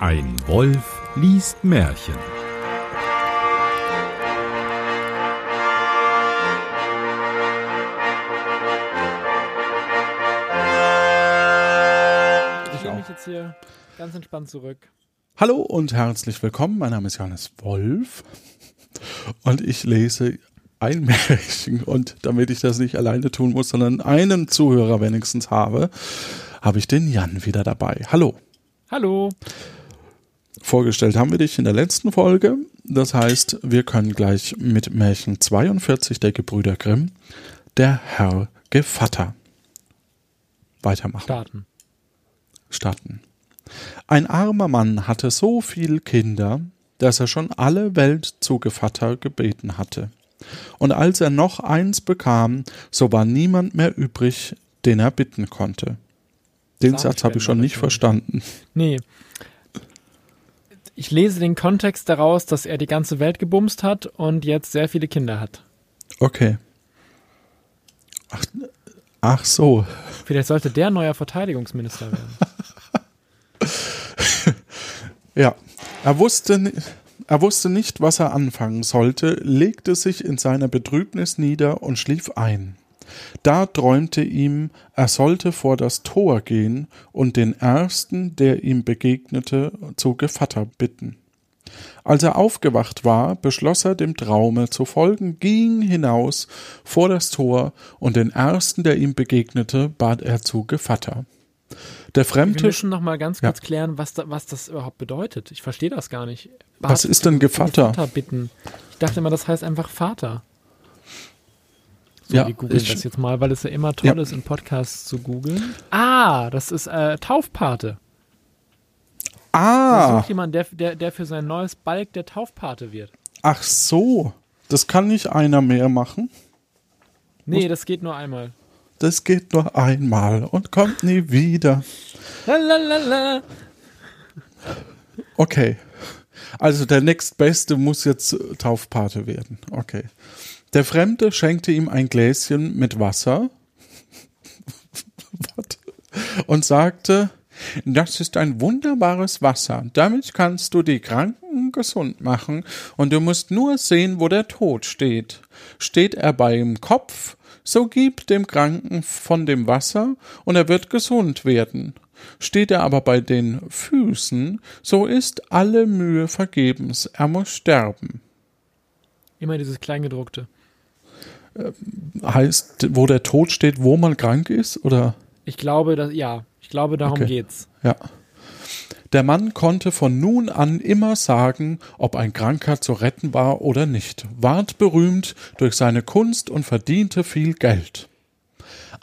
Ein Wolf liest Märchen. Ich lehne mich jetzt hier ganz entspannt zurück. Hallo und herzlich willkommen. Mein Name ist Johannes Wolf und ich lese ein Märchen. Und damit ich das nicht alleine tun muss, sondern einen Zuhörer wenigstens habe, habe ich den Jan wieder dabei. Hallo. Hallo. Vorgestellt haben wir dich in der letzten Folge. Das heißt, wir können gleich mit Märchen 42 der Gebrüder Grimm, der Herr Gevatter, weitermachen. Starten. starten. Ein armer Mann hatte so viel Kinder, dass er schon alle Welt zu Gevatter gebeten hatte. Und als er noch eins bekam, so war niemand mehr übrig, den er bitten konnte. Den Satz habe ich schon nicht verstanden. Nee. Ich lese den Kontext daraus, dass er die ganze Welt gebumst hat und jetzt sehr viele Kinder hat. Okay. Ach, ach so. Vielleicht sollte der neuer Verteidigungsminister werden. Ja. Er wusste, er wusste nicht, was er anfangen sollte, legte sich in seiner Betrübnis nieder und schlief ein. Da träumte ihm, er sollte vor das Tor gehen und den ersten, der ihm begegnete, zu Gevatter bitten. Als er aufgewacht war, beschloss er dem Traume zu folgen, ging hinaus vor das Tor und den ersten, der ihm begegnete, bat er zu Gevatter. Der Wir Fremde, müssen noch mal ganz Ja. kurz klären, was, da, was das überhaupt bedeutet. Ich verstehe das gar nicht. was ist denn Gevatter? Vater bitten. Ich dachte immer, das heißt einfach Vater. So, Ja, wir googeln das jetzt mal, weil es ja immer toll Ja. ist, in Podcasts zu googeln. Ah, das ist äh, Taufpate. Ah, Sucht jemand, der, der, der für sein neues Balk der Taufpate wird. ach so. Das kann nicht einer mehr machen. Nee, das geht nur einmal. Das geht nur einmal und kommt nie wieder. Lalalala. Okay. Also der nächstbeste muss jetzt Taufpate werden. Okay. Der Fremde schenkte ihm ein Gläschen mit Wasser und sagte, das ist ein wunderbares Wasser. Damit kannst du die Kranken gesund machen und du musst nur sehen, wo der Tod steht. Steht er beim Kopf, so gib dem Kranken von dem Wasser und er wird gesund werden. Steht er aber bei den Füßen, so ist alle Mühe vergebens, er muss sterben. Immer dieses Kleingedruckte. Heißt, wo der Tod steht, wo man krank ist, oder? Ich glaube, dass, ja, ich glaube, darum Okay. geht's. Ja. Der Mann konnte von nun an immer sagen, ob ein Kranker zu retten war oder nicht, ward berühmt durch seine Kunst und verdiente viel Geld.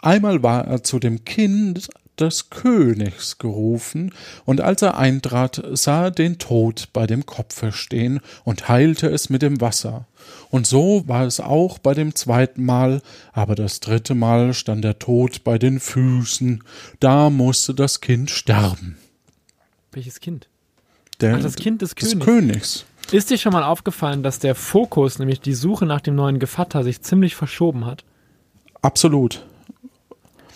Einmal war er zu dem Kind des Königs gerufen, und als er eintrat, sah er den Tod bei dem Kopfe stehen und heilte es mit dem Wasser. Und so war es auch bei dem zweiten Mal, aber das dritte Mal stand der Tod bei den Füßen, da musste das Kind sterben. Welches Kind? Der, Ach, das Kind des des Königs. Königs. Ist dir schon mal aufgefallen, dass der Fokus, nämlich die Suche nach dem neuen Gevatter, sich ziemlich verschoben hat? Absolut.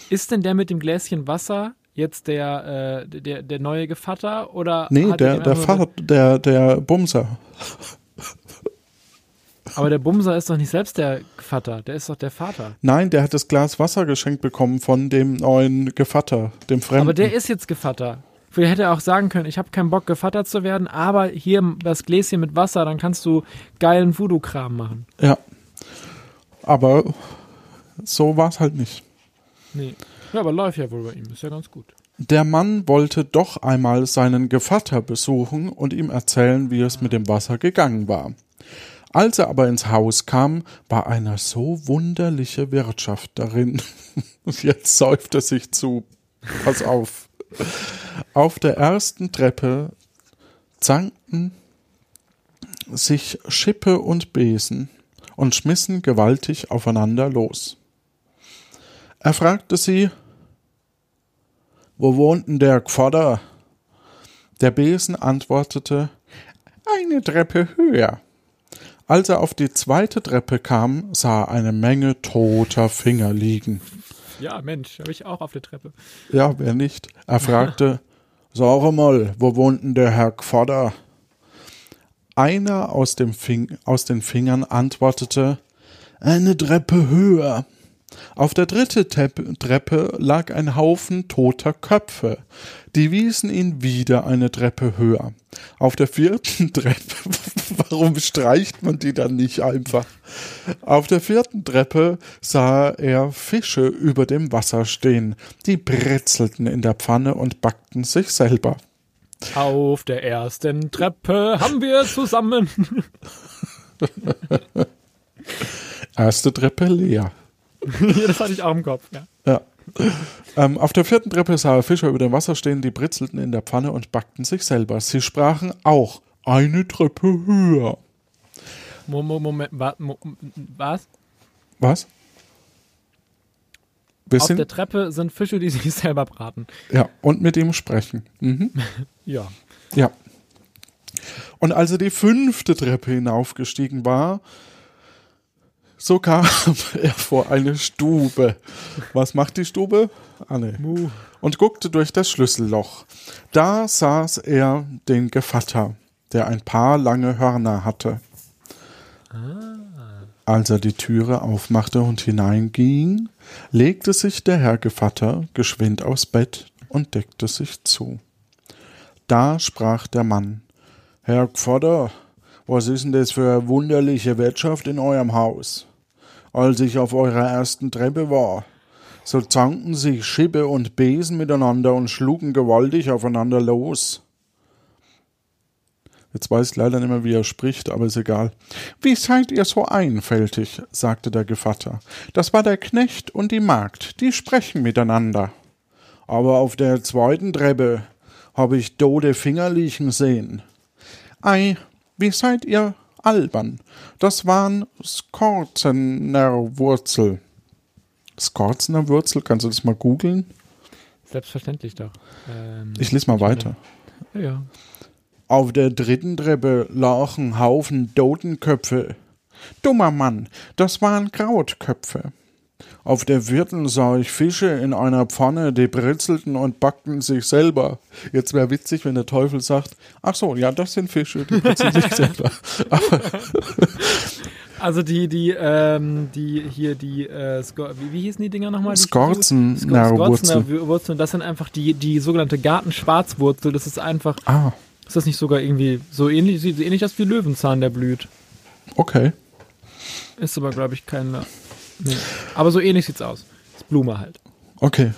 Ist denn der mit dem Gläschen Wasser jetzt der, äh, der, der neue Gevatter oder Nee, er der, der Vater, der, der Bumser. Aber der Bumser ist doch nicht selbst der Gevatter, der ist doch der Vater. Nein, der hat das Glas Wasser geschenkt bekommen von dem neuen Gevatter, dem Fremden. Aber der ist jetzt Gevatter. Vielleicht hätte er auch sagen können, ich habe keinen Bock, Gevatter zu werden, aber hier das Gläschen mit Wasser, dann kannst du geilen Voodoo-Kram machen. Ja. Aber so war es halt nicht. Nee. Ja, aber läuft ja wohl bei ihm, ist ja ganz gut. Der Mann wollte doch einmal seinen Gevatter besuchen und ihm erzählen, wie es mit dem Wasser gegangen war. Als er aber ins Haus kam, war eine so wunderliche Wirtschaft darin. Jetzt säuft er sich zu. Pass auf. Auf der ersten Treppe zankten sich Schippe und Besen und schmissen gewaltig aufeinander los. Er fragte sie, wo wohnt denn der Gvater? Der Besen antwortete, eine Treppe höher. Als er auf die zweite Treppe kam, sah er eine Menge toter Finger liegen. Ja, Mensch, habe ich auch auf der Treppe. Ja, wer nicht? Er fragte, Sag mal, wo wohnt denn der Herr Gvader? Einer aus, aus den Fingern antwortete, eine Treppe höher. Auf der dritten Treppe lag ein Haufen toter Köpfe. Die wiesen ihn wieder eine Treppe höher. Auf der vierten Treppe, warum streicht man die dann nicht einfach? Auf der vierten Treppe sah er Fische über dem Wasser stehen. Die bretzelten in der Pfanne und backten sich selber. Auf der ersten Treppe haben wir zusammen. Erste Treppe leer. das hatte ich auch im Kopf, ja. Ja. Ähm, auf der vierten Treppe sah er Fischer über dem Wasser stehen, die britzelten in der Pfanne und backten sich selber. Sie sprachen auch eine Treppe höher. Mo- Mo- Moment, wa- mo- was? Was? Auf Bisschen? der Treppe sind Fische, die sich selber braten. Ja, und mit ihm sprechen. Mhm. Ja. Ja. Und als er die fünfte Treppe hinaufgestiegen war, so kam er vor eine Stube. Was macht die Stube? Ah, nee. Mu. Und guckte durch das Schlüsselloch. Da saß er den Gevatter, der ein paar lange Hörner hatte. Als er die Türe aufmachte und hineinging, legte sich der Herr Gevatter geschwind aufs Bett und deckte sich zu. Da sprach der Mann, Herr Gvatter, was ist denn das für eine wunderliche Wirtschaft in eurem Haus? Als ich auf eurer ersten Treppe war, so zankten sich Schippe und Besen miteinander und schlugen gewaltig aufeinander los. Jetzt weiß ich leider nicht mehr, wie er spricht, aber ist egal. Wie seid ihr so einfältig? sagte der Gevatter. Das war der Knecht und die Magd, die sprechen miteinander. Aber auf der zweiten Treppe habe ich tote Finger liegen sehen. Ei, wie seid ihr albern? Das waren Skorzener Wurzel. Skorzener Wurzel, kannst du das mal googeln? Selbstverständlich doch. Ähm, Ich lese mal weiter. ja, ja. Auf der dritten Treppe lagen Haufen Totenköpfe. Dummer Mann, das waren Krautköpfe. Auf der vierten sah ich Fische in einer Pfanne, die britzelten und backten sich selber. Jetzt wäre witzig, wenn der Teufel sagt, ach so, ja, das sind Fische, die britzeln sich selber. Also die, die, ähm, die hier die, äh, wie, wie hießen die Dinger nochmal? Skorzen- Skor- na, Wurzel. Wurzeln. Das sind einfach die, die sogenannte Gartenschwarzwurzel. Das ist einfach, ah, ist das nicht sogar irgendwie so ähnlich, sieht so ähnlich aus wie Löwenzahn, der blüht. okay. Ist aber, glaube ich, kein, nee. Aber so ähnlich sieht's aus. Ist Blume halt. Okay.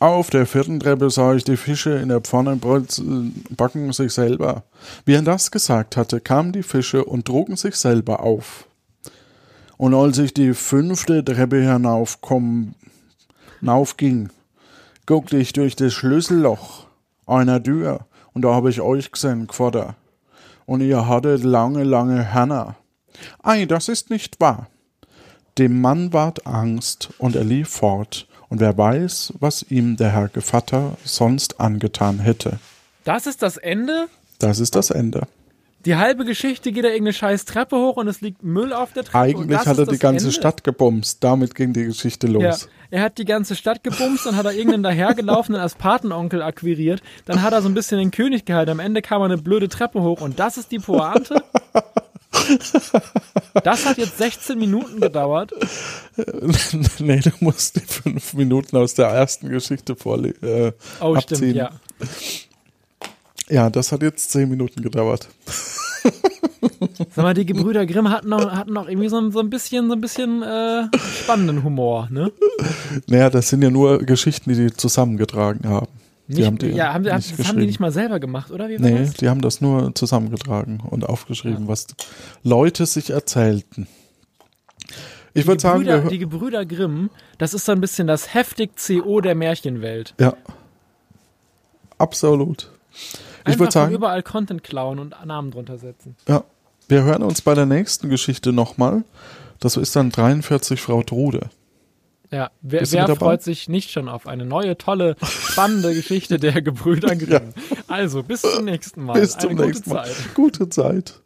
Auf der vierten Treppe sah ich die Fische in der Pfanne backen sich selber. Wie er das gesagt hatte, kamen die Fische und trugen sich selber auf. Und als ich die fünfte Treppe hinaufkom, hinaufging, guckte ich durch das Schlüsselloch einer Tür und da habe ich euch gesehen, Gvater. Und ihr hattet lange, lange Hörner. Ei, das ist nicht wahr. Dem Mann ward Angst, und er lief fort, und wer weiß, was ihm der Herr Gevatter sonst angetan hätte. Das ist das Ende? Das ist das Ende. Die halbe Geschichte geht da irgendeine scheiß Treppe hoch und es liegt Müll auf der Treppe. Eigentlich hat er die ganze Ende? Stadt gebumst. Damit ging die Geschichte Ja, los. er hat die ganze Stadt gebumst und hat er irgendeinen dahergelaufenen als Patenonkel akquiriert. Dann hat er so ein bisschen den König gehalten. Am Ende kam er eine blöde Treppe hoch und das ist die Pointe. Das hat jetzt 16 Minuten gedauert. nee, du musst die fünf Minuten aus der ersten Geschichte vorle äh, Oh, abziehen. stimmt, ja. Ja, das hat jetzt zehn Minuten gedauert. Sag mal, die Gebrüder Grimm hatten noch, hatten noch irgendwie so, ein- so ein bisschen, so ein bisschen äh, spannenden Humor, ne? Naja, das sind ja nur Geschichten, die die zusammengetragen haben. Nicht, haben die ja, haben, die- nicht das haben die nicht mal selber gemacht, oder? Wie war Nee, das? die haben das nur zusammengetragen und aufgeschrieben, was Leute sich erzählten. Ich würde die sagen, wir, die Gebrüder Grimm, das ist so ein bisschen das heftig CO der Märchenwelt. ja, absolut. Ich würde sagen, überall Content klauen und Namen drunter setzen. ja, wir hören uns bei der nächsten Geschichte nochmal. Das ist dann 43 Frau Trude. Ja, wer, wer freut sich nicht schon auf eine neue, tolle, spannende Geschichte der Gebrüder Grimm? Also, bis zum nächsten Mal. Bis zum eine nächsten gute Mal. Zeit. Gute Zeit.